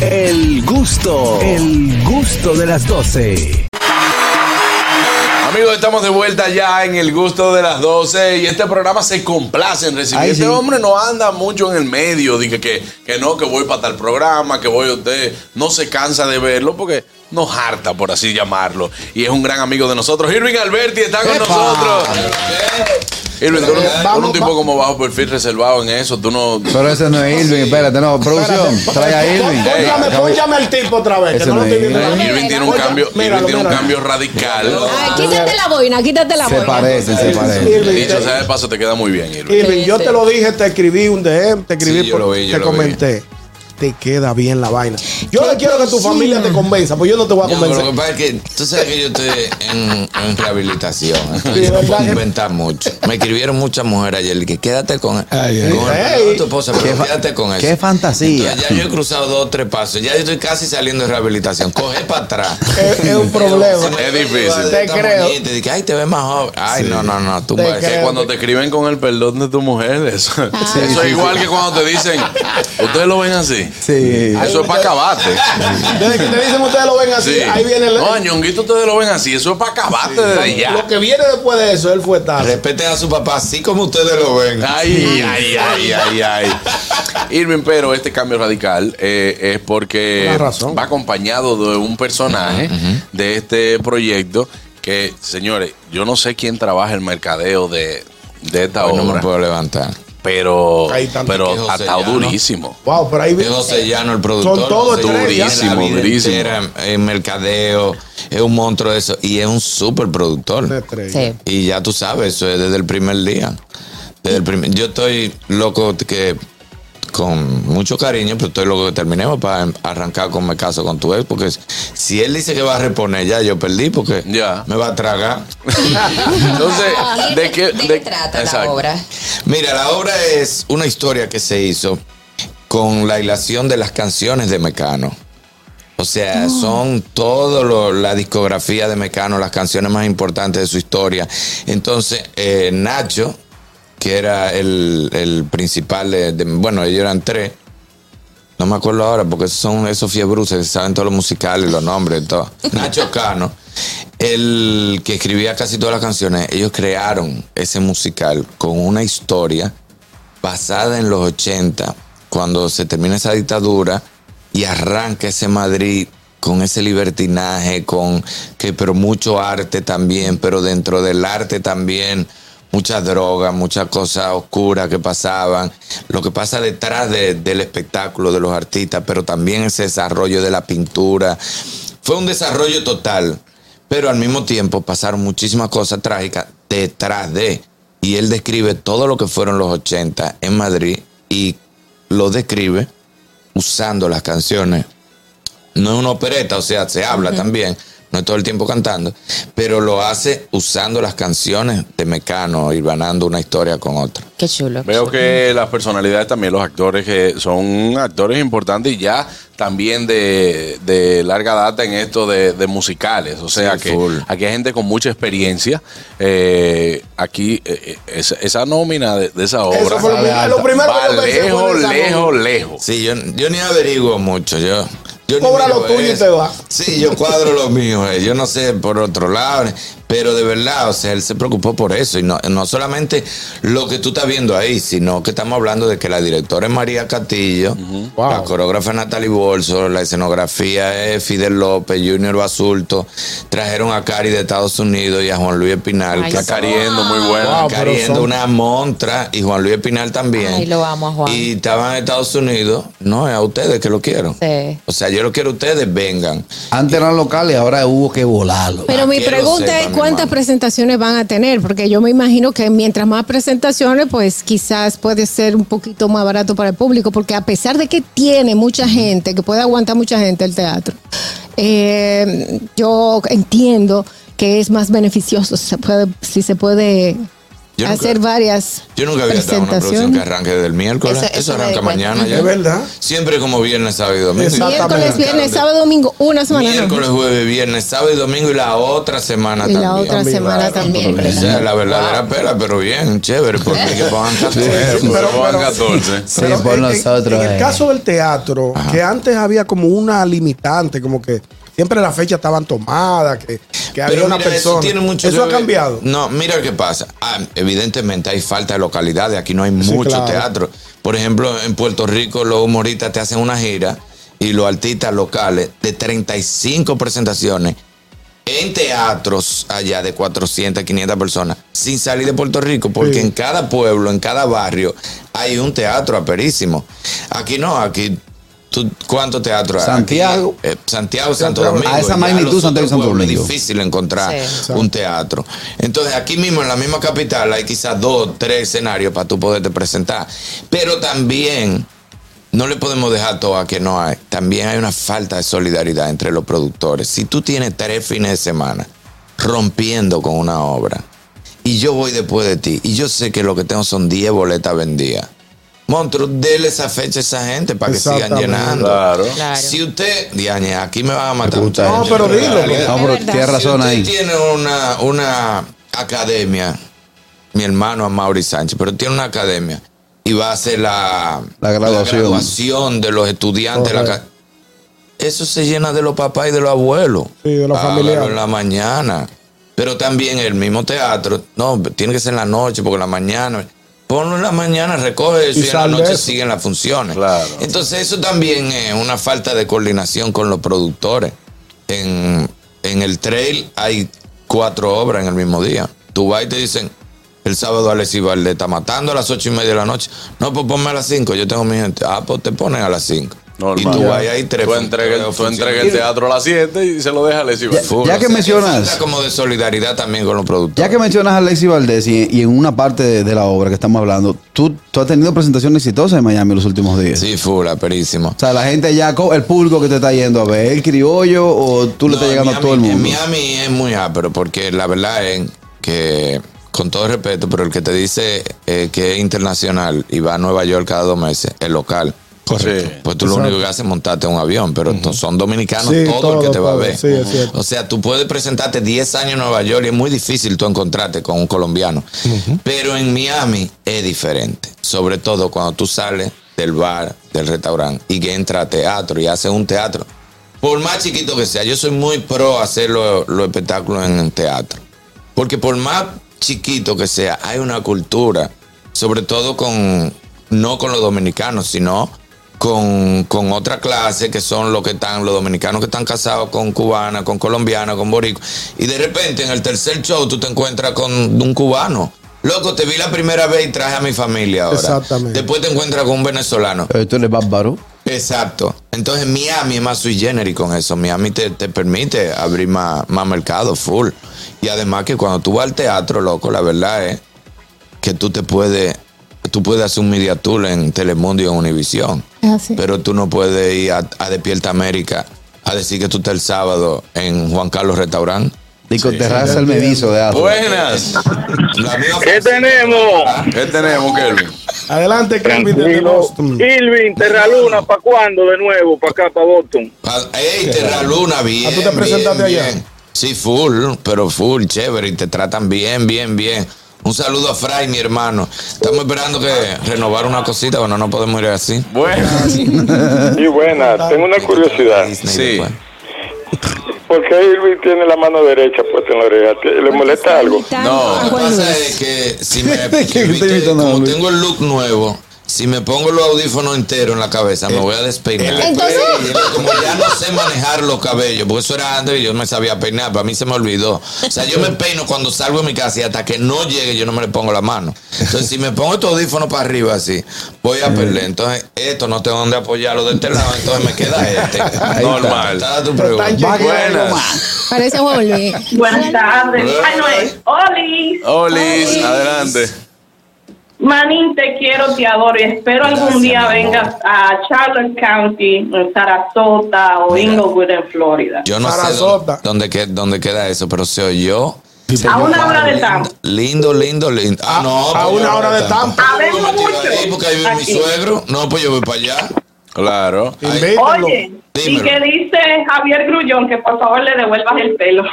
El gusto, el gusto de las 12. Amigos, estamos de vuelta ya en el gusto de las 12 y este programa se complace en recibir. Ay, este sí. hombre no anda mucho en el medio, dije que, que no, que voy para tal programa, que voy a usted. No se cansa de verlo porque nos harta, por así llamarlo. Y es un gran amigo de nosotros. Irving Alberti está con ¡Epa! nosotros. Irving, tú, no- tú eres Vamos, un tipo como bajo perfil reservado en eso. Tú no. Pero ese no es Irving, espérate, no, producción, trae a Irving. Póngame, póngame el tipo otra vez, que no lo no. Irving. Irving tiene un cambio, míralo, Irving tiene un cambio radical. Ay, quítate la boina, quítate la Se boina. parecen, se parecen. Irving, Dicho te- sea de paso, te queda muy bien, Irving. Irving, yo te lo dije, te escribí un DM, te escribí, Sí, yo por- lo vi, yo te lo vi. comenté. Te queda bien la vaina. Yo le quiero que tu familia te convenza, pues yo no te voy a No, pero convencer. lo que pasa es que tú sabes que yo estoy en, en rehabilitación. No ¿verdad puedo que- inventar mucho. Me escribieron muchas mujeres ayer que quédate con, Ay, ay, con el ay. pelo de tu esposa, pero quédate con eso. qué fantasía. Entonces, ya yo he cruzado dos o tres pasos. Ya yo estoy casi saliendo de rehabilitación. Coge para atrás. Es, es un problema. Es difícil. Te creo. bonita, y dije, ay, te ves más joven. Ay, no, no, no. Tú Te Que cuando te escriben con el perdón de tu mujer, eso, Ah. eso es igual que cuando te dicen, ustedes lo ven así. Sí. Eso es para acabarte. Desde que te dicen ustedes lo ven así, Sí. ahí viene el. No, a Ñonguito ustedes lo ven así. Eso es para acabarte desde ya. Lo que viene después de eso, él fue tal. Respeten a su papá así como ustedes lo ven. Ay, ay, ay, ay, ay. Irving, pero este cambio radical eh, es porque razón. va acompañado de un personaje de este proyecto que, señores, yo no sé quién trabaja el mercadeo de, de esta Hoy no me obra, puedo levantar. Pero, pero Llano. durísimo. Wow, pero ahí. José Llano, el productor. Son todos Durísimo, durísimo. entera En mercadeo, es un monstruo de eso. Y es un súper productor. Sí. Y ya tú sabes, eso es desde el primer día. Desde el primer, yo estoy loco que con mucho cariño, pero estoy loco que terminemos para arrancar con me caso con tu ex, porque si él dice que va a reponer, ya yo perdí, porque Ya. me va a tragar. Entonces, ¿Y ¿de qué, ¿De qué trata Exacto. la obra? Mira, la obra es una historia que se hizo con la hilación de las canciones de Mecano. O sea, son todo la discografía de Mecano, las canciones más importantes de su historia. Entonces, eh, Nacho, que era el, el principal de, de- Bueno, ellos eran tres. No me acuerdo ahora porque son esos fiebruces que saben todos los musicales, los nombres y todo. Nacho Cano, el que escribía casi todas las canciones, ellos crearon ese musical con una historia basada en los 80, cuando se termina esa dictadura y arranca ese Madrid con ese libertinaje, con que pero mucho arte también, pero dentro del arte también muchas drogas, muchas cosas oscuras que pasaban, lo que pasa detrás de- del espectáculo de los artistas, pero también ese desarrollo de la pintura. Fue un desarrollo total, pero al mismo tiempo pasaron muchísimas cosas trágicas detrás de. Y él describe todo lo que fueron los 80 en Madrid y lo describe usando las canciones. No es una opereta, o sea, se habla también, no es todo el tiempo cantando, pero lo hace usando las canciones de Mecano, y ganando una historia con otra. Qué chulo. Veo que las personalidades también, los actores que son actores importantes y ya también de, de larga data en esto de, de musicales. O sea Sí, que full. aquí hay gente con mucha experiencia. Eh, aquí, eh, eh, esa, esa nómina de, de esa Eso obra fue lo, lo primero va que lejos, lejos, lejos. Sí, yo, yo ni averiguo mucho, yo... yo Cobra lo tuyo y eso. te va. Sí, yo cuadro lo mío, eh, yo no sé por otro lado, pero de verdad, o sea, él se preocupó por eso y no, no solamente lo que tú estás viendo ahí, sino que estamos hablando de que la directora es María Castillo, Wow. la coreógrafa es Natalie Bolso, la escenografía es Fidel López, Junior Basulto, trajeron a Cari de Estados Unidos y a Juan Luis Espinal, Ay, que Está cariendo, muy bueno. Wow. Cari pero es son- una montra y Juan Luis Espinal también. Ay, lo amo a Juan. Y estaban en Estados Unidos, no, es a ustedes que lo quiero. Sí. O sea, yo lo quiero a ustedes, vengan. Antes eran locales, ahora hubo que volarlo. Pero mi que lo pregunta es mi cuántas presentaciones van a tener, porque yo me imagino que mientras más presentaciones, pues quizás puede ser un poquito más barato para el público, porque a pesar de que tiene mucha gente, que puede aguantar mucha gente el teatro, eh, yo entiendo que es más beneficioso si se puede, si se puede Yo Yo nunca- hacer varias Yo nunca había estado en una producción que arranque desde el miércoles. Eso- Eso, eso arranca mañana ya. Es verdad. Siempre como viernes, sábado y domingo. Miércoles, viernes, sábado, domingo, una semana. no. Miércoles, jueves, viernes, sábado y domingo y la otra semana Y la también. otra También, semana claro. también. Esa es la verdadera pela, pero bien, chévere, porque hay que pongan 14. Pero, pero- pongan pero- 14. Sí, Pero por en- nosotros. En, el caso del teatro, que antes había como una limitante, como que siempre las fechas estaban tomadas, que, que había Pero una mira, persona. eso tiene mucho Eso ha cambiado. No, mira qué pasa. Ah, evidentemente hay falta de localidades. Aquí no hay Sí, mucho claro. teatro. Por ejemplo, en Puerto Rico los humoristas te hacen una gira y los artistas locales de 35 presentaciones en teatros allá de 400, 500 personas sin salir de Puerto Rico, porque Sí. en cada pueblo, en cada barrio hay un teatro aperísimo. Aquí no, aquí tú, ¿cuántos teatros hay? Santiago. Eh, Santiago, Santo Santiago. Domingo. A esa magnitud, Santiago y Santo Domingo. Es difícil encontrar Sí. un teatro. Entonces, aquí mismo en la misma capital hay quizás dos, tres escenarios para tú poderte presentar. Pero también no le podemos dejar todo a que no hay. También hay una falta de solidaridad entre los productores. Si tú tienes tres fines de semana rompiendo con una obra y yo voy después de ti y yo sé que lo que tengo son 10 boletas vendidas. Monstruo, dele esa fecha a esa gente para que sigan llenando. Claro. Claro. Si usted, Diane, aquí me van a matar. No, pero dilo. No, pero tienes razón si ahí. usted tiene una, una academia, mi hermano Mauri Sánchez, pero tiene una academia y va a hacer la, La graduación. graduación de los estudiantes. de la eso se llena de los papás y de los abuelos. Sí, de los familiares. en la mañana. Pero también el mismo teatro, no, tiene que ser en la noche, porque en la mañana. Ponlo en la mañana, recoge eso Y y, en la noche eso. siguen las funciones. Claro. Entonces, eso también es una falta de coordinación con los productores. En, en el trail hay cuatro obras en el mismo día. Tú vas y te dicen, el sábado Alexis Valdés está matando a las ocho y media de la noche. No, pues ponme a las cinco, yo tengo mi gente. Ah, pues te ponen a las cinco. Normal. Y tú vas ahí tres Tú entregas, entregas el teatro a las 7 y se lo deja a Ya- Valdés. Ya o que mencionas- como de solidaridad también con los productores. Ya que mencionas a Alexis Valdés y, y en una parte de, de la obra que estamos hablando, ¿tú, tú has tenido presentaciones exitosas en Miami los últimos días. Sí, full, aperísimo. O sea, la gente ya, el público que te está yendo a ver, el criollo o tú le No, estás llegando a todo el mundo. En Miami es muy ápero porque la verdad es que, con todo respeto, pero el que te dice eh, que es internacional y va a Nueva York cada dos meses, es local. Correcto. Sí. Pues tú lo único que haces es montarte en un avión, pero to- son dominicanos Sí, todo, todo, el que te va a ver. Sí, es cierto. O sea, tú puedes presentarte 10 años en Nueva York y es muy difícil tú encontrarte con un colombiano. Pero en Miami es diferente. Sobre todo cuando tú sales del bar, del restaurante y que entra a teatro y haces un teatro. Por más chiquito que sea, yo soy muy pro hacer los los espectáculos en teatro. Porque por más chiquito que sea, hay una cultura, sobre todo con, no con los dominicanos, sino con, con otra clase que son los que están, los dominicanos que están casados con cubanas, con colombianas, con boricos. Y de repente en el tercer show tú te encuentras con un cubano. Loco, te vi la primera vez y traje a mi familia ahora. Exactamente. Después te encuentras con un venezolano. Tú eres bárbaro. Exacto. Entonces Miami es más sui generis con eso. Miami te, te permite abrir más, más mercado full. Y además que cuando tú vas al teatro, loco, la verdad es que tú te puedes, tú puedes hacer un media tour en Telemundo y en Univisión. Así. Pero tú no puedes ir a, a Despierta América a decir que tú estás el sábado en Juan Carlos Restaurant. Dico terraza el medizo de Atlas. Buenas. ¿Qué tenemos? ¿Qué tenemos, Kelvin? Adelante, Kelvin desde Tranquilo. Boston. Irving, Terraluna, ¿para cuándo de nuevo? ¿Para acá, para Boston? Ah, Ey, Terra Luna, bien. Ah, ¿tú te presentaste bien, allá? bien. Sí, full, pero full, chévere. Y te tratan bien, bien, bien. Un saludo a Fray, mi hermano. Estamos esperando que renovar una cosita, bueno, no podemos ir así. Buenas. Y buena, tengo una curiosidad. Disney Sí. después. ¿Por qué Irving tiene la mano derecha puesta en la oreja? ¿Le molesta algo? No, Lo que pasa es que si me, ¿Qué que te viste, invitando a como tengo el look nuevo, si me pongo los audífonos enteros en la cabeza, me voy a despeinar. Entonces- como ya no sé manejar los cabellos, porque eso era antes y yo me sabía peinar, para mí se me olvidó. O sea, yo me peino cuando salgo de mi casa y hasta que no llegue yo no me le pongo la mano. Entonces, si me pongo estos audífonos para arriba así, voy a perder. Entonces, esto no tengo dónde apoyarlo de este lado, entonces me queda este. Normal. Está tu Pero pregunta. Buenas. Parece. Buenas tardes. Ay, no es. Olis. Olis, adelante. Manín, te quiero, te adoro y espero algún día vengas a Charlotte County, en Sarasota o Mira. Inglewood, en Florida. Yo no sé Sarasota. dónde, dónde, dónde queda eso, pero se oyó A una hora de Tampa. Lindo, lindo, lindo. Ah, no. a pues una yo hora de Tampa. Tiro mucho. ahí Porque ahí vive mi suegro. No, pues yo voy para allá. Claro. Oye, y que dice Javier Grullón que por favor le devuelvas el pelo.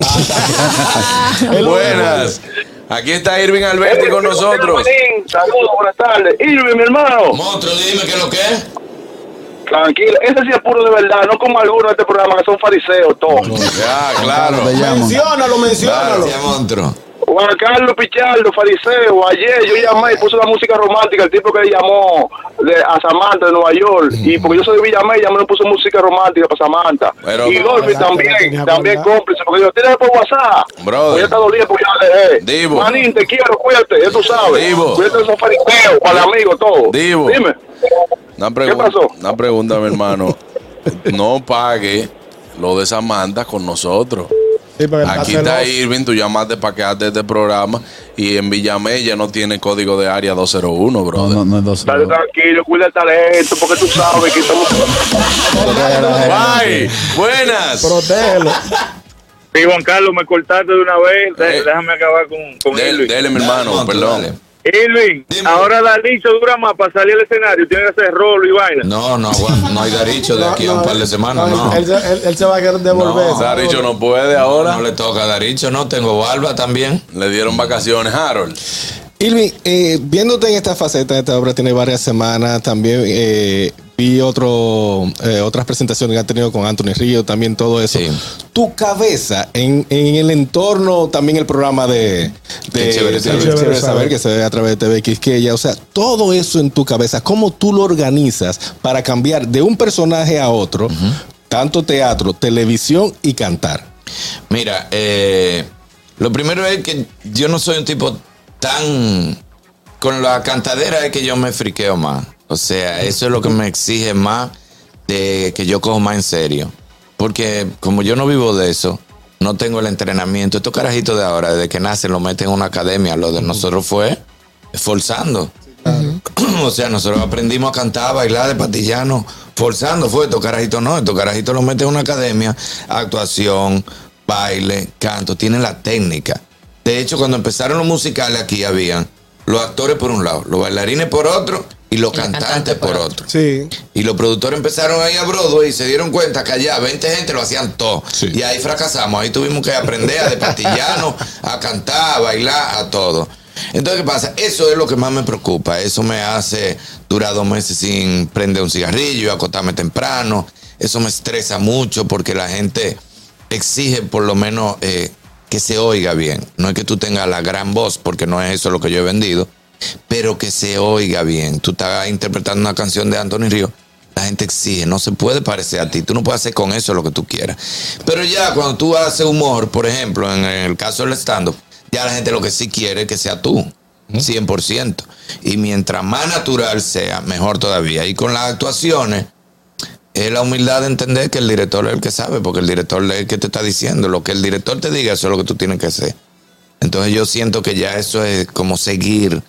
Buenas. Aquí está Irving Alberti con nosotros. Saludos, buenas tardes. Irving, mi hermano. Monstruo, dime qué es lo que es. Tranquilo, ese sí es puro de verdad, no como algunos de este programa que son fariseos todos. Ya, claro. Menciónalo, menciónalo. Gracias, monstruo. Juan Carlos Pichardo, fariseo, ayer yo llamé y puse la música romántica, el tipo que llamó de, a Samantha de Nueva York, y porque yo soy de Villamé, llamé y puso música romántica para Samantha. Pero- y Golfi también, también cómplice, porque yo, tírame por WhatsApp. Pues ya está dolido porque ya le dejé. Divo. Manín, te quiero, cuídate, ya tú sabes. Divo. Cuídate de esos fariseos, para el amigo, todo. Divo. Dime. Una pregunta, pasó? Una pregunta, mi hermano. No pague lo de Samantha con nosotros. Sí, Aquí está. Irving, tú llamaste para quedarte de este programa y en Villamella no tiene código de área 201, No, brother. no, no es dos. Dale tranquilo, cuida el talento, porque tú sabes que estamos... Bye. Buenas. Protégelo. Sí, Juan Carlos, me cortaste de una vez. Eh. Déjame acabar con, con Dele, Irving. dele, mi hermano, Dale, perdón. dale. Irving, Dime. ahora Dalicho dura más para salir al escenario. Tiene que hacer rolo y vaina. No, no, no hay daricho de aquí a un par de semanas, no. Él, se- él- él se va a querer devolver. No. Daricho no puede ahora. No le toca daricho, no. Tengo barba también. Le dieron vacaciones, Harold. Irving, eh, viéndote en esta faceta, esta obra tiene varias semanas, también eh, vi otro, eh, otras presentaciones que han tenido con Anthony Río, también todo eso. Sí. Tu cabeza en, en el entorno, también el programa de, de, chévere de- saber. Chévere saber, saber. que se ve a través de TV Quisqueya, o sea, todo eso en tu cabeza, ¿cómo tú lo organizas para cambiar de un personaje a otro, tanto teatro, televisión y cantar? Mira, eh, lo primero es que yo no soy un tipo tan... Con la cantadera es que yo me friqueo más. O sea, eso es lo que me exige más de que yo cojo más en serio. Porque como yo no vivo de eso, no tengo el entrenamiento. Estos carajitos de ahora, desde que nacen, lo meten en una academia. Lo de nosotros fue forzando. O sea, nosotros aprendimos a cantar, a bailar de patillano, forzando. Fue estos carajitos no, estos carajitos los meten en una academia, actuación, baile, canto, tienen la técnica. De hecho, cuando empezaron los musicales aquí habían los actores por un lado, los bailarines por otro y los cantantes por otro. Sí. Y los productores empezaron ahí a Broadway y se dieron cuenta que allá 20 gente lo hacían todo. Sí. Y ahí fracasamos. Ahí tuvimos que aprender a de patillano, a cantar, a bailar, a todo. Entonces, ¿qué pasa? Eso es lo que más me preocupa. Eso me hace durar dos meses sin prender un cigarrillo y acostarme temprano. Eso me estresa mucho porque la gente exige por lo menos eh, que se oiga bien. No es que tú tengas la gran voz, porque no es eso lo que yo he vendido, pero que se oiga bien. Tú estás interpretando una canción de Anthony Río. La gente exige, no se puede parecer a ti. Tú no puedes hacer con eso lo que tú quieras. Pero ya cuando tú haces humor, por ejemplo, en el caso del stand-up, ya la gente lo que sí quiere es que sea tú. 100%. Y mientras más natural sea, mejor todavía. Y con las actuaciones, es la humildad de entender que el director es el que sabe, porque el director es el que te está diciendo. Lo que el director te diga, eso es lo que tú tienes que hacer. Entonces yo siento que ya eso es como seguir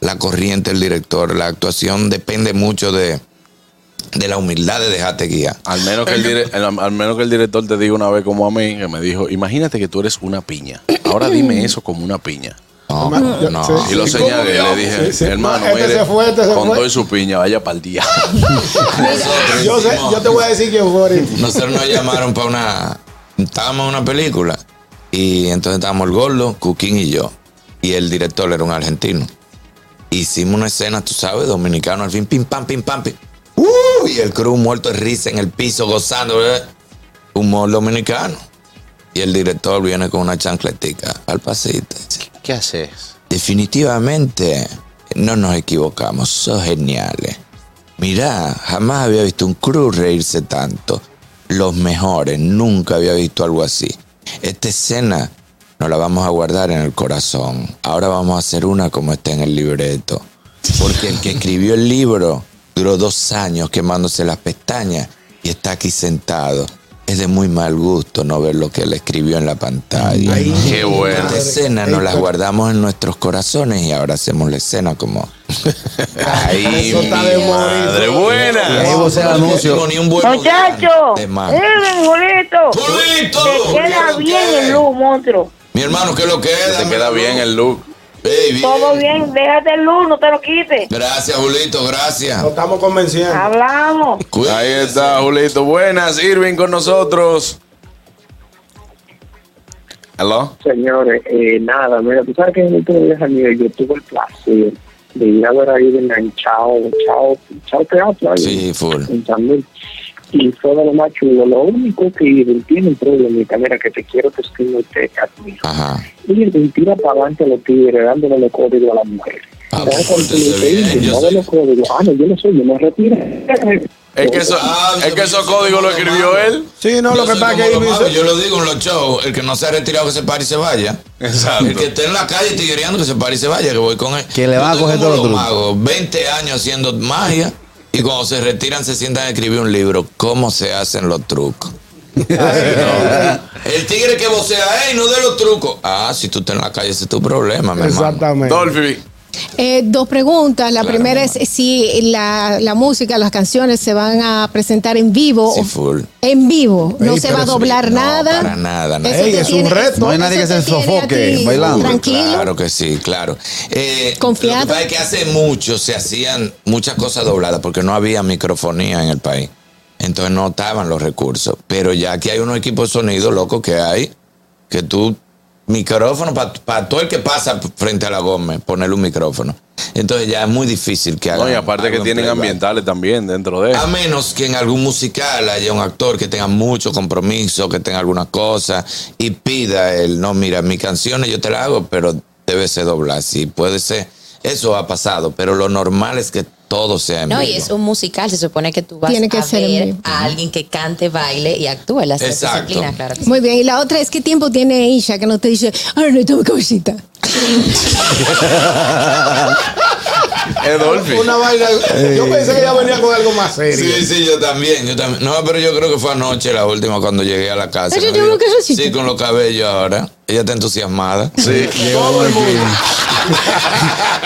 la corriente del director. La actuación depende mucho de, de la humildad de dejarte guiar. Al menos, que el dire- al menos que el director te diga una vez como a mí, que me dijo, imagínate que tú eres una piña. Ahora dime eso como una piña. No, Yo- no. sí, Y lo sí. señalé, le dije, Sí, sí. hermano, No, este mire, se fue, este se con fue. todo y su piña, vaya para el día. Yo, sé, hicimos- yo te voy a decir quién fue. Nosotros nos llamaron para una. Estábamos en una película. Y entonces estábamos el gordo, Cuquín y yo. Y el director era un argentino. Hicimos una escena, tú sabes, dominicano, al fin, pim, pam, pim, pam, pim. ¡Uh! Y el crew muerto de risa en el piso, gozando. ¿verdad? Humor dominicano. Y el director viene con una chancletica al pasito. ¿Qué haces? Definitivamente no nos equivocamos, son geniales. Mirá, jamás había visto un crew reírse tanto. Los mejores, nunca había visto algo así. Esta escena nos la vamos a guardar en el corazón. Ahora vamos a hacer una como está en el libreto. Porque el que escribió el libro duró dos años quemándose las pestañas y está aquí sentado. Es de muy mal gusto no ver lo que él escribió en la pantalla. Qué bueno. Esta escena nos las guardamos en nuestros corazones y ahora hacemos la escena como. Ay, Eso está de madre, Y ahí buena. vos el No anuncio. ni un buen Muchacho, De más. miren, Julito. ¡Julito! Te queda bien el look, monstruo. Mi hermano, ¿qué es lo que es? Te queda bien el look. Todo bien, déjate el luz, no te lo quites. Gracias, Julito, gracias. Lo estamos convenciendo. Hablamos. Ahí está, Julito. Buenas, Irving con nosotros. ¿Aló? Señores, eh, nada, mira, tú sabes que en el último día mío yo tuve el placer de ir a ver ahí en Chao, Chao, Chao Teatro, Sí, full. en San Luis. Y de lo más chulo. Lo único que tiene un problemita, mira, que te quiero que estimo y te admiro. Ajá. Irving tira para adelante a los tigres dándole los códigos a las mujeres. Ah, ¿Sabes cuando le no de los códigos? Ah, no, yo no soy, yo me retiro. Es que, eso, Ah, es que esos códigos lo escribió él. Sí, no, Yo lo que pasa es que Yo lo digo en los shows, el que no se ha retirado que se pare y se vaya. Exacto. El que esté en la calle tiguereando que se pare y se vaya, que voy con él. Que le Yo van a coger como todos los los trucos. magos, 20 años haciendo magia y cuando se retiran se sientan a escribir un libro, ¿cómo se hacen los trucos? El tigre que vocea, ¡ey, no de los trucos! Ah, si tú estás en la calle, ese es tu problema, mi hermano. Exactamente. Dolphy. Eh, dos preguntas. La Claro, primera mamá. es si la, la música, las canciones se van a presentar en vivo. Sí, full. En vivo. No Ey, se va a sí, doblar no, nada. para nada, Ey, es un reto. No hay nadie que se sofoque bailando. Tranquilo. Claro que sí, claro. Eh, Confiado. Lo que pasa es que hace mucho se hacían muchas cosas dobladas porque no había microfonía en el país. Entonces no estaban los recursos. Pero ya aquí hay unos equipos de sonido, loco, que hay, que tú, micrófono, para todo el que pasa frente a la goma, ponerle un micrófono. Entonces ya es muy difícil que hagan. No, y aparte que tienen ambientales también dentro de A menos que en algún musical haya un actor que tenga mucho compromiso, que tenga alguna cosa y pida el, no, mira, mi canciones yo te la hago, pero debe ser doblada. Sí, puede ser. Eso ha pasado, pero lo normal es que todo sea en No, y es un musical, se supone que tú vas Tiene que a ser ver a alguien que cante, baile y actúe las tres Exacto. disciplinas, claro. que sí. Muy bien. Y la otra es qué tiempo tiene Isha que no te dice, ahora no toma cosita. Una vaina. Yo pensé que ella venía con algo más serio. Sí, sí, yo también, yo también. No, pero yo creo que fue anoche la última cuando llegué a la casa. Ay, yo tengo que decirte. Sí, con los cabellos ahora. Ella está entusiasmada. Sí. Todo el mundo.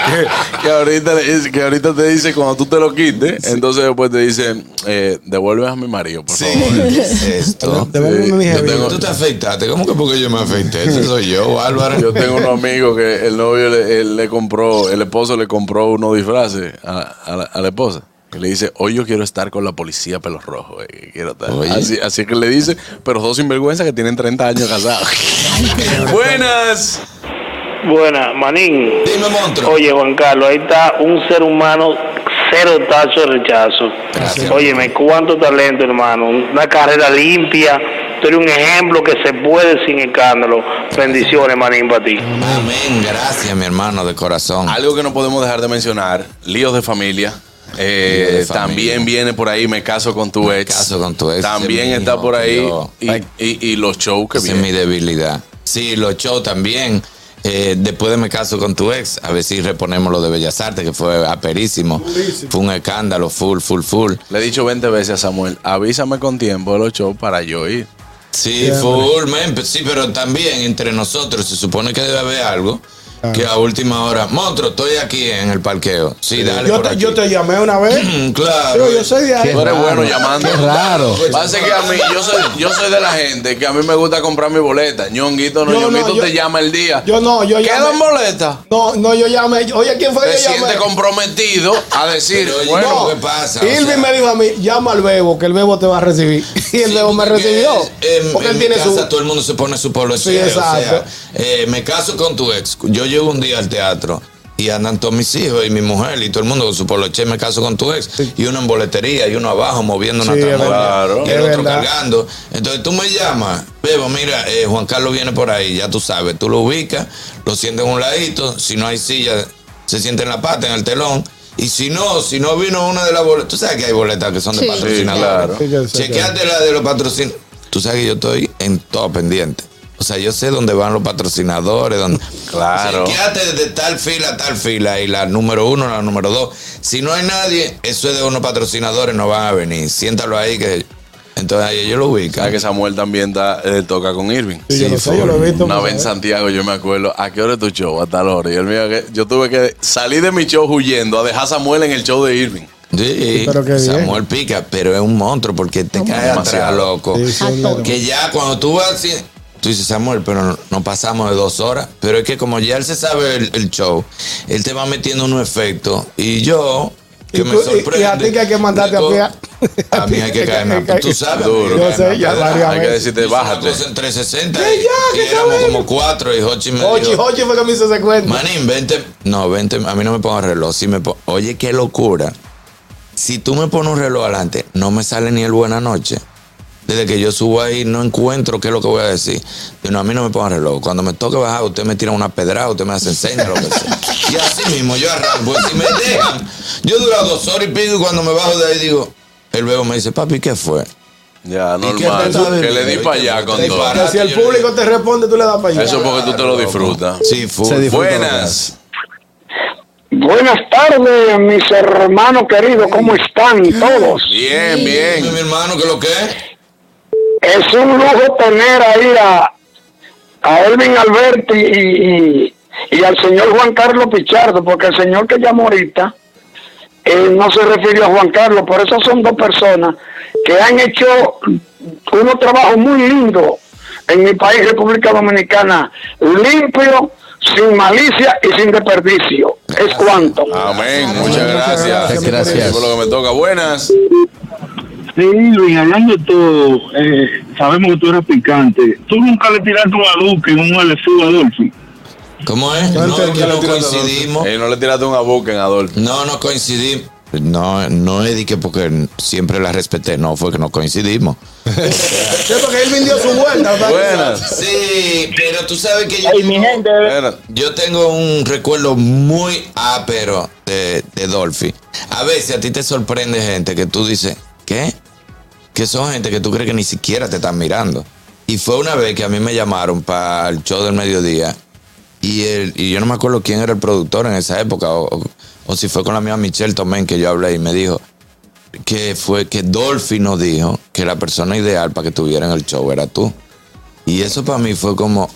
que, que ahorita, que ahorita te dice cuando tú te lo quites, entonces después te dice, eh, devuelve a mi marido, por Sí, favor. ¿qué es esto? Mi Yo tengo- Tú te afeitaste. ¿Cómo que porque yo me afeité? Ese soy yo, Álvaro. Yo tengo unos amigos que el novio le, él le compró, el esposo le compró unos disfraces a, a la, a la esposa. Que le dice, hoy yo quiero estar con la policía pelos rojos. eh, quiero estar". Así, así que le dice, pero dos sinvergüenzas que tienen 30 años casados. Buenas. Buena, Manín. Dime, monstruo. Oye, Juan Carlos, ahí está un ser humano cero tacho de rechazo. Gracias. Óyeme, cuánto talento, hermano. Una carrera limpia. Tú eres un ejemplo que se puede sin escándalo. Bendiciones, Manín, para ti. Amén. Gracias, mi hermano, de corazón. Algo que no podemos dejar de mencionar, líos de familia. Eh. También viene por ahí Me caso con tu Me ex. caso con tu ex, También está mismo por ahí. Y, y- y los shows que Esa es mi vienen. debilidad. Sí, los shows también. Eh, después de me caso con tu ex, a ver si reponemos lo de Bellas Artes, que fue aperísimo. Fue un escándalo, full, full, full. Le he dicho 20 veces a Samuel, avísame con tiempo de los shows para yo ir. Sí, full, man. Sí, pero también entre nosotros se supone que debe haber algo que a última hora, monstruo, estoy aquí en el parqueo. Sí, dale Yo por te, aquí. yo te llamé una vez. Claro. Yo, yo soy de ahí. Tú eres bueno llamando. Qué raro. Pasa que a mí, yo soy, yo soy de la gente que a mí me gusta comprar mi boleta. ñonguito no, Yo no, ñonguito yo- te llama el día. Yo no, yo ¿Quedan llamé. boletas? No, no, yo llamé. Oye, ¿quién fue Te que yo sientes llamé? comprometido a decir, Pero, oye, bueno, no, ¿qué pasa? O Irving sea- me dijo a mí, llama al bebo, que el bebo te va a recibir. Y el Sí, bebo me recibió. En, porque en él mi tiene casa su. todo el mundo se pone su polo Sí, o sea, exacto. eh, me caso con tu ex. Yo llego un día al teatro y andan todos mis hijos y mi mujer y todo el mundo con su poloche. Me caso con tu ex. Y uno en boletería y uno abajo moviendo una Sí, verdad. y el otro verdad. cargando. Entonces tú me llamas, Bebo, mira, eh, Juan Carlos viene por ahí, ya tú sabes. Tú lo ubicas, lo sientes en un ladito. Si no hay silla, se siente en la pata, en el telón. Y si no, si no vino una de las boletas, tú sabes que hay boletas que son de Sí. patrocinadores. Sí, claro. Chequeate la de los patrocinadores. Tú sabes que yo estoy en todo pendiente. O sea, yo sé dónde van los patrocinadores. Dónde... Claro. Chequeate de tal fila a tal fila. Y la número uno, la número dos. Si no hay nadie, eso es de unos patrocinadores, no van a venir. Siéntalo ahí que. Entonces ahí ellos lo ubican. sabes que Samuel también está, eh, toca con Irving. Sí, yo Sí, lo sé, yo lo he visto. Una vez en. Santiago, yo me acuerdo, ¿a qué hora es tu show? A tal hora. Y él me dijo que yo tuve que salir de mi show huyendo a dejar a Samuel en el show de Irving. Sí, pero qué bien. Samuel pica, pero es un monstruo porque te cae atrás, Demasiado. loco. Sí, sí, claro. Que ya cuando tú vas así, Tú dices, Samuel, pero no- pasamos de dos horas. Pero es que como ya él se sabe el, el show, él te va metiendo unos efectos. Y yo, que Y, me tú- y- sorprende. y a ti que hay que mandarte a pie. A mí hay que caerme a Tú sabes. Duro. Yo sé, ya varias Hay que decirte, bájate. en 360 Que ya, y que éramos como cuatro y Hochi me Hochi, dijo, Hochi fue que me hizo ese cuento. Manín, vente. No, vente. A mí no me pongas reloj. Si me Oye, qué locura. Si tú me pones un reloj adelante, no me sale ni el buena noche. Desde que yo subo ahí, no encuentro qué es lo que voy a decir. Yo, no, a mí no me ponga reloj. Cuando me toque bajar, usted me tira una pedrada, usted me hace señas, lo que sea. Y así mismo yo arranco. Si me dejan, yo duro dos horas y pico y cuando me bajo de ahí digo, el bebo me dice, papi, ¿qué fue? Ya, ¿Y qué normal. te- Que le di para allá con todo. Que si el público te responde, tú le das para allá. Eso es porque tú te lo disfrutas. Sí, disfruta Buenas. Buenas tardes, mis hermanos queridos, ¿cómo están todos? Bien, bien. mi hermano, que lo que es? Es un lujo tener ahí a, a Elvin Alberti y, y- y al señor Juan Carlos Pichardo, porque el señor que llamó ahorita eh, no se refirió a Juan Carlos, por eso son dos personas que han hecho unos trabajos muy lindos en mi país, República Dominicana, limpio, sin malicia y sin desperdicio. Es cuanto. Amén. Muchas gracias. Gracias. Es lo que me toca. Buenas. Sí, Luis, hablando de todo, eh, sabemos que tú eres picante. ¿Tú nunca le tiraste un aduque en un LSU a Dolphy? ¿Cómo es? No No, es que no coincidimos. Eh, no le tiraste un abuque en Adolfo. No, no coincidimos. No, no es que porque siempre la respeté, no, fue que no coincidimos. Sí, porque él vendió su vuelta. Sí, pero tú sabes que yo, Ey, mi gente, Espera. yo tengo un recuerdo muy ápero de, de Dolphy. A veces a ti te sorprende gente que tú dices, ¿qué? Que son gente que tú crees que ni siquiera te están mirando. Y fue una vez que a mí me llamaron para el show del mediodía y, el, y yo no me acuerdo quién era el productor en esa época o, o- si fue con la misma Michelle Tomén que yo hablé y me dijo que fue que Dolphy nos dijo que la persona ideal para que tuviera en el show era tú. Y eso para mí fue como...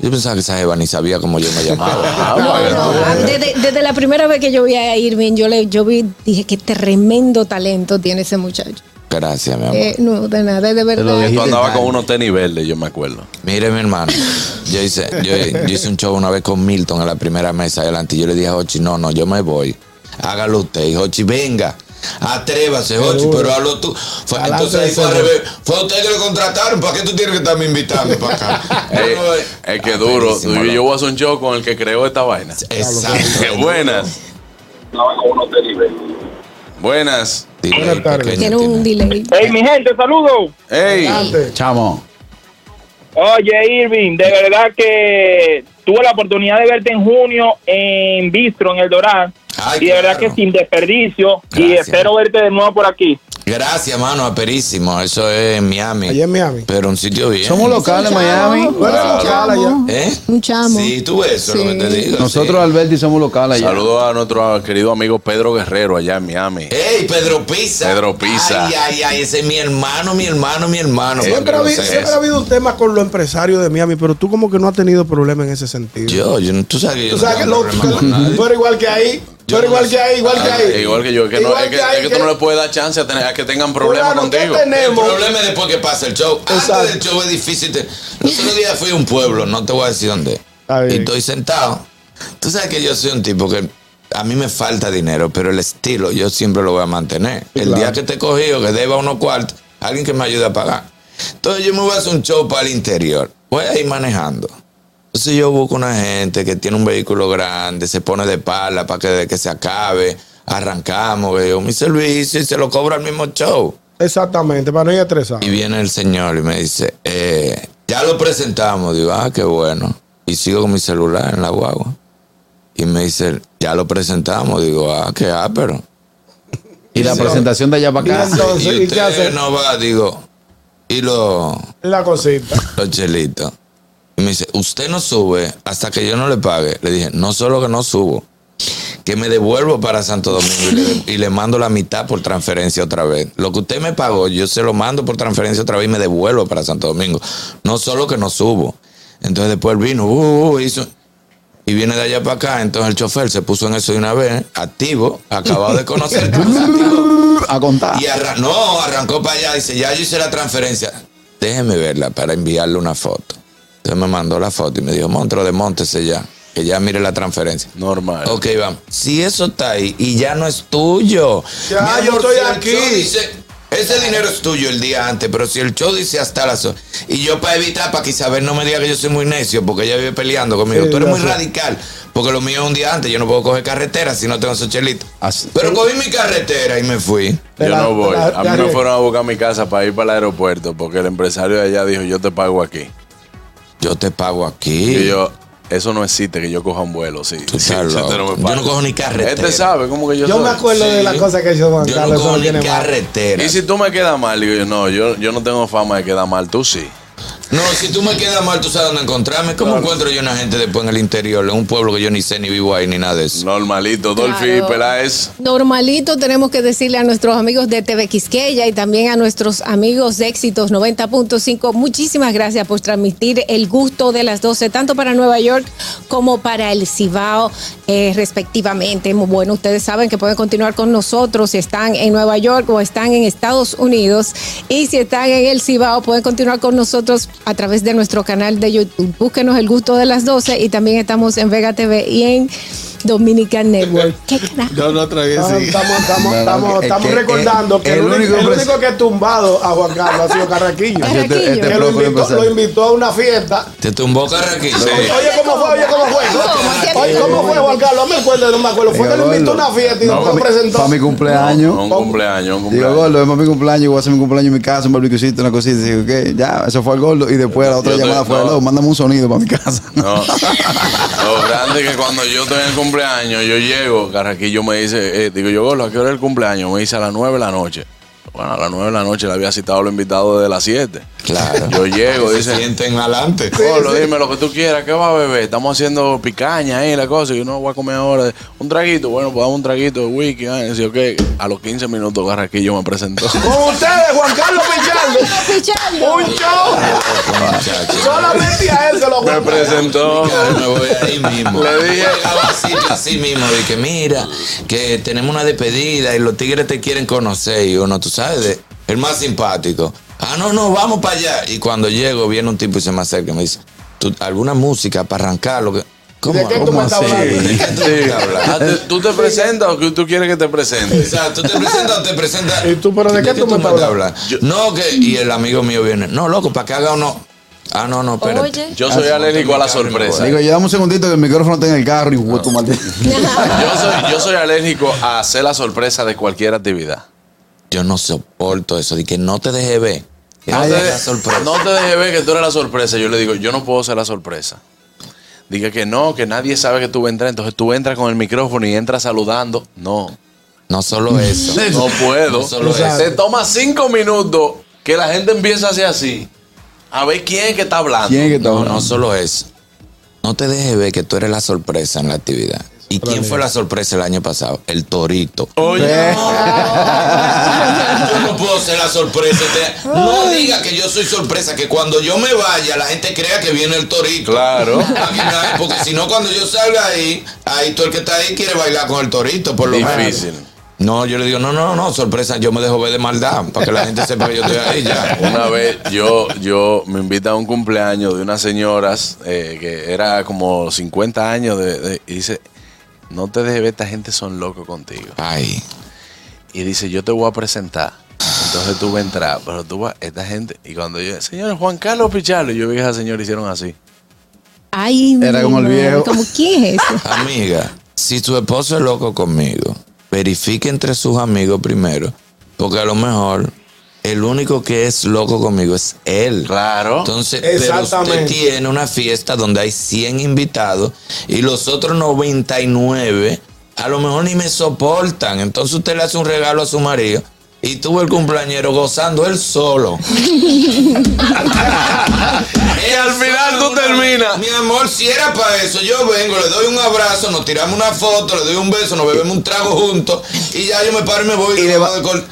Yo pensaba que esa jeva ni sabía cómo yo me llamaba. No, no, desde, desde la primera vez que yo vi a Irving, yo le yo vi, dije qué tremendo talento tiene ese muchacho. Gracias, mi amor. Eh, no, de nada, de Tú verdad. andabas con unos tenis verdes, yo me acuerdo. Mire, mi hermano, yo hice, yo, yo hice un show una vez con Milton en la primera mesa adelante y yo le dije a Hochi, no, no, yo me voy. Hágalo usted. Y Hochi, venga. Atrévase, Hochi, pero hazlo tú. Fue, entonces fue al ese. revés. Fue usted que lo contrataron. ¿Para qué tú tienes que estarme invitando para acá? Eh, es que duro. Yo voy a hacer un show con el que creó esta vaina. Exacto. Qué buenas. Buenas. Delay tardes. Tiene un delay. Hey, mi gente, saludos. Ey. Adelante. Chamo. Oye, Irving, de verdad que tuve la oportunidad de verte en junio en Bistro, en el. Ay, y de verdad que sin desperdicio. Y espero verte de nuevo por aquí. Gracias, mano, aperísimo. Eso es en Miami. Allá en Miami. Pero un sitio bien. Somos locales en Miami. Local allá. chamo. ¿Eh? Un chamo. Sí, tú ves eso, Sí. lo que te digo. Nosotros, sí. Alberti, somos locales allá. Saludos a nuestro querido amigo Pedro Guerrero allá en Miami. ¡Ey, Pedro Pisa! Pedro Pisa. Ay, ay, ay, ese es mi hermano, mi hermano, mi hermano. Siempre ha, habido, lo siempre ha sepas. habido un tema con los empresarios de Miami, pero tú como que no has tenido problema en ese sentido. Yo, yo, no- tú sabes que yo Tú no sabes que lo- eres igual que ahí. Tú Yo eres igual que ahí, igual que Ah, ahí. Igual que yo, que no, es que, es tú no le puedes dar chance a, tener, a que tengan problemas Fulano, ¿qué contigo. El tenemos? problema es después que pasa el show. Exacto. Antes del show es difícil. Te... Los otros días fui a un pueblo, no te voy a decir dónde. Y estoy sentado. Tú sabes que yo soy un tipo que a mí me falta dinero, pero el estilo yo siempre lo voy a mantener. el claro. día que te he cogido, que deba unos cuartos, alguien que me ayude a pagar. Entonces yo me voy a hacer un show para el interior. Voy a ir manejando. Entonces yo busco una gente que tiene un vehículo grande, se pone de pala para que, que se acabe, arrancamos, veo mi servicio y se lo cobra al mismo show. Exactamente, para no ir estresado. Y viene el señor y me dice, eh, ya lo presentamos. Digo, ah, qué bueno. Y sigo con mi celular en la guagua. Y me dice, ya lo presentamos. Digo, ah, qué ápero. Y la presentación de allá para Y acá. entonces, y ¿y qué hace? no va, digo, y los La cosita. los chelitos. Y me dice, usted no sube hasta que yo no le pague. Le dije, no solo que no subo, que me devuelvo para Santo Domingo y le, y le mando la mitad por transferencia otra vez. Lo que usted me pagó, yo se lo mando por transferencia otra vez y me devuelvo para Santo Domingo. No solo que no subo. Entonces después él vino, uh, uh, hizo, y viene de allá para acá. Entonces el chofer se puso en eso de una vez, activo, acabado de conocer. A contar. Y arran- no, arrancó para allá. Dice, ya yo hice la transferencia. Déjeme verla para enviarle una foto. Entonces me mandó la foto y me dijo, Montro, desmontese ya. Que ya mire la transferencia. Normal. Ok, vamos. Si eso está ahí y ya no es tuyo. Ya, yo estoy si aquí. dice- ese dinero es tuyo el día antes, pero si el show dice hasta las y yo para evitar, para que Isabel no me diga que yo soy muy necio, porque ella vive peleando conmigo, Sí, tú eres muy radical, porque lo mío es un día antes, yo no puedo coger carretera si no tengo esos chelitos. Pero cogí mi carretera y me fui. Yo no voy. la- A mí me fueron a buscar mi casa para ir para el aeropuerto porque el empresario de allá dijo, yo te pago aquí. Yo te pago aquí. Y yo, eso no existe que yo coja un vuelo, sí. No Yo no cojo ni carretera. Este sabe cómo que yo Yo soy. me acuerdo de las cosas que hizo Juan Yo no Carlos. eso cojo no ni carretera. Y si tú me quedas mal, digo yo, no, yo, yo no tengo fama de quedar mal, tú sí. No, si tú me quedas mal, tú sabes dónde encontrarme. ¿Cómo encuentro yo una gente después en el interior, en un pueblo que yo ni sé ni vivo ahí ni nada de eso? Normalito, Dolphy Claro. Peláez. Normalito tenemos que decirle a nuestros amigos de TV Quisqueya y también a nuestros amigos de Éxitos 90.5, muchísimas gracias por transmitir el gusto de las 12, tanto para Nueva York como para el Cibao, eh, respectivamente. Muy bueno, ustedes saben que pueden continuar con nosotros si están en Nueva York o están en Estados Unidos. Y si están en el Cibao, pueden continuar con nosotros a través de nuestro canal de YouTube. Búsquenos el gusto de las 12 y también estamos en Vega TV y en Dominican Network. ¿Qué? Yo lo tragué Estamos, sí. estamos, estamos, Verdad estamos, que- estamos que- recordando que el, el único, el único que ha tumbado a Juan Carlos ha sido Carraquillo. Carraquillo. Este, este que lo invitó, lo invitó a una fiesta. Te tumbó Carraquillo. Oye, ¿cómo fue? Oye, ¿cómo fue? Oye, ¿cómo fue, Juan Carlos? Me acuerdo, no me acuerdo. Fue que lo invitó a una fiesta y después lo presentó. Para mi cumpleaños. Un cumpleaños, un Digo, cumpleaños. gordo, es para mi cumpleaños, voy a hacer mi cumpleaños en mi casa, un barbecuecito, una cosita. Digo, ok, ya, eso fue el gordo. Y después la otra Yo te- llamada fue, no. "Loco, mándame un sonido para mi casa. No. Lo grande es que cuando yo estoy en el cumpleaños, yo llego, Carraquillo me dice, eh, digo yo, Gordo, ¿a qué hora es el cumpleaños? Me dice a las 9 de la noche. Bueno, a las 9 de la noche le había citado a los invitados de las 7. Claro. Yo llego, Se dice, sienten adelante. Gordo, dime lo que tú quieras, ¿qué va a beber? Estamos haciendo picaña ahí, la cosa, y yo no voy a comer ahora. Un traguito, bueno, pues dame un traguito de whisky. ah, y decía, ok, a los 15 minutos Carraquillo me presentó. Con ustedes, Juan Carlos Pichardo. Un show. Solamente a él se lo me presentó. Me voy ahí mismo. Le dije- así, así mismo, de que mira, que tenemos una despedida y los tigres te quieren conocer. Y uno, tú sabes, de- el más simpático. Ah, no, no, vamos para allá. Y cuando llego, viene un tipo y se me acerca y me dice, ¿Tú, ¿alguna música para arrancarlo? ¿Cómo, ¿De qué tú cómo me estás así? hablando? ¿De qué tú me Sí. estás hablando? Ah, ¿tú- ¿Tú te presentas o que tú quieres que te presente? O sea, tú te presentas o te presentas. ¿Y tú, pero de qué tú me estás hablando? No, que. Y el amigo mío viene. No, loco, para que haga uno. Ah, no, no. Oye. Yo soy alérgico a la sorpresa. Digo, ya dame un segundito que el micrófono está en el carro y tu maldito. Yo soy, yo soy alérgico a hacer la sorpresa de cualquier actividad. Yo no soporto eso, de que no te deje ver. Que No no te, te haga sorpresa. no te dejes ver que tú eres la sorpresa. Yo le digo, yo no puedo ser la sorpresa. Diga que no, que nadie sabe que tú vas a entrar. Entonces tú entras con el micrófono y entras saludando. No, No solo eso. no puedo. No solo eso. Se toma cinco minutos que la gente empieza a hacer así. A ver quién es que está hablando. ¿Quién es que está No, hablando? no solo eso. No te dejes ver que tú eres la sorpresa en la actividad. ¿Y quién fue la sorpresa el año pasado? El torito. Oye, Yo no puedo ser la sorpresa. No diga que yo soy sorpresa, que cuando yo me vaya la gente crea que viene el torito. claro. Porque si no, cuando yo salga ahí, ahí todo el que está ahí quiere bailar con el torito, por lo menos. Difícil. No, yo le digo, no, no, no, sorpresa, yo me dejo ver de maldad, para que la gente sepa que yo estoy ahí ya. Una vez yo, yo me invita a un cumpleaños de unas señoras eh, que era como 50 años de, de- y dice, no te dejes ver, esta gente son locos contigo. Ay, Y dice, yo te voy a presentar. Entonces tú vas a entrar, pero tú vas, esta gente, y cuando yo, señor Juan Carlos Pichardo, y yo vi que esa señora hicieron así. Ay, Era como el viejo. ¿Como quién es ese? amiga, si tu esposo es loco conmigo, verifique entre sus amigos primero, porque a lo mejor el único que es loco conmigo es él. Claro. Entonces, pero usted tiene una fiesta donde hay 100 invitados y los otros 99 a lo mejor ni me soportan. Entonces usted le hace un regalo a su marido y tuvo el cumpleañero gozando él solo. Y al final tú terminas. Mi amor, si era para eso, yo vengo, le doy un abrazo, nos tiramos una foto, le doy un beso, nos bebemos un trago juntos y ya yo me paro y me voy. Y le,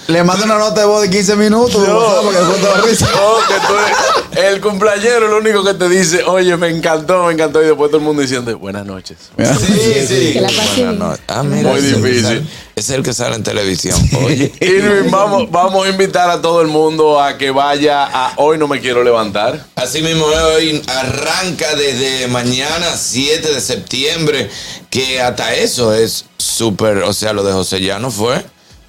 le mando una nota de voz de 15 minutos. No. Porque da risa. no, que tú eres- El cumpleañero es lo único que te dice, oye, me encantó, me encantó. Y después todo el mundo diciendo, buenas noches. Sí, sí. Que la pase Bueno, bien. no. Ah, mira, Muy es el que difícil. Es el que sale en televisión. Oye. Irving, vamos, vamos a invitar a todo el mundo a que vaya a Hoy No Me Quiero Levantar. Así mismo hoy arranca desde mañana 7 de septiembre, que hasta eso es súper, o sea, lo de José Llano fue.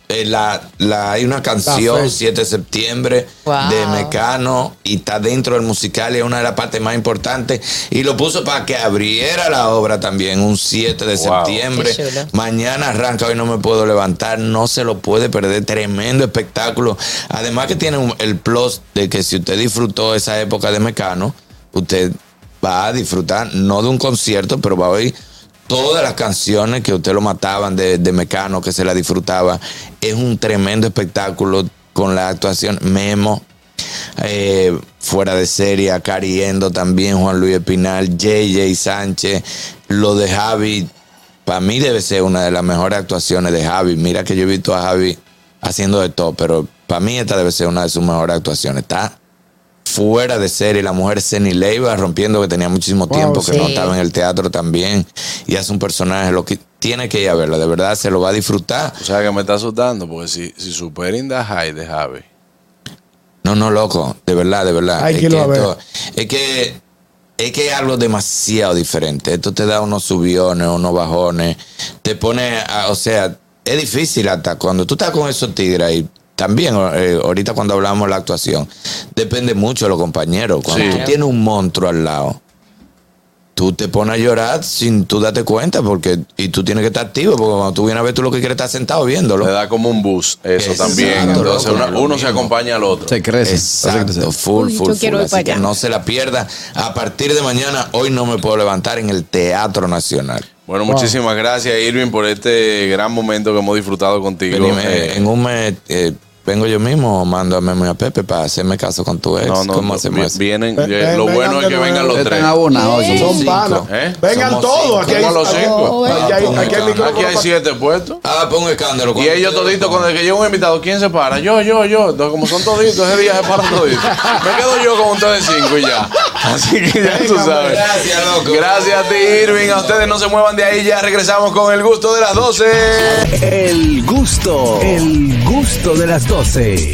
eh, la, la- hay una canción, fecha. 7 de septiembre, Wow. de Mecano, y está dentro del musical, y es una de las partes más importantes. Y lo puso para que abriera la obra también, un 7 de Wow. septiembre. Mañana arranca, hoy no me puedo levantar, no se lo puede perder, tremendo espectáculo. Además que tiene un- el plus de que si usted disfrutó esa época de Mecano, usted va a disfrutar, no de un concierto, pero va a oír todas las canciones que usted lo mataban de, de Mecano, que se la disfrutaba. Es un tremendo espectáculo con la actuación Memo. eh, fuera de serie, Cariendo también, Juan Luis Espinal, JJ Sánchez, lo de Javi, para mí debe ser una de las mejores actuaciones de Javi. Mira que yo he visto a Javi haciendo de todo, pero para mí esta debe ser una de sus mejores actuaciones. Está fuera de serie. La mujer Ceni Leiva rompiendo, que tenía muchísimo Wow, tiempo, que sí. no estaba en el teatro también. Y hace un personaje, lo que tiene que ir a verla, de verdad se lo va a disfrutar. O sea que me está asustando, porque si, si the high de Javi. No, no, loco, de verdad, de verdad. Hay es, que ver. esto- es que es que es algo demasiado diferente. Esto te da unos subiones, unos bajones, te pone, a- o sea, es difícil hasta cuando tú estás con esos tigres ahí. También, eh, ahorita cuando hablamos de la actuación, depende mucho de los compañeros. Cuando Sí. tú tienes un monstruo al lado, tú te pones a llorar sin tú darte cuenta, porque y tú tienes que estar activo, porque cuando tú vienes a ver, tú lo que quieres es estar sentado viéndolo. Le da como un bus, eso Exacto, también. Entonces loco, una- lo uno se acompaña al otro. Se crece. Exacto, full, Uy, full, full. Así que no se la pierda. A partir de mañana, hoy no me puedo levantar en el Teatro Nacional. Bueno, muchísimas gracias, Irving, por este gran momento que hemos disfrutado contigo. Venime, Eh, en un mes eh, vengo yo mismo o mando a Memo y a Pepe para hacerme caso con tu ex. no, no, ¿Cómo no, hacemos eso? vienen, eh, lo bueno es que vengan los Están tres. abonados. Somos Son. ¿Eh? Vengan Somos todos. cinco. Aquí hay, Somos los cinco. aquí hay- aquí hay ponga, micrófono Aquí hay para- siete puestos. Ah, pon un escándalo. Y ellos toditos, cuando que llega un invitado, ¿quién se para? Yo, yo, yo. Entonces, como son toditos, ese día se paran toditos. Me quedo yo con ustedes cinco y ya. Así que ya tú sabes. Gracias, loco. Gracias a ti, Irving. A ustedes no se muevan de ahí. Ya regresamos con el gusto de las 12. El gusto, el gusto de las 12.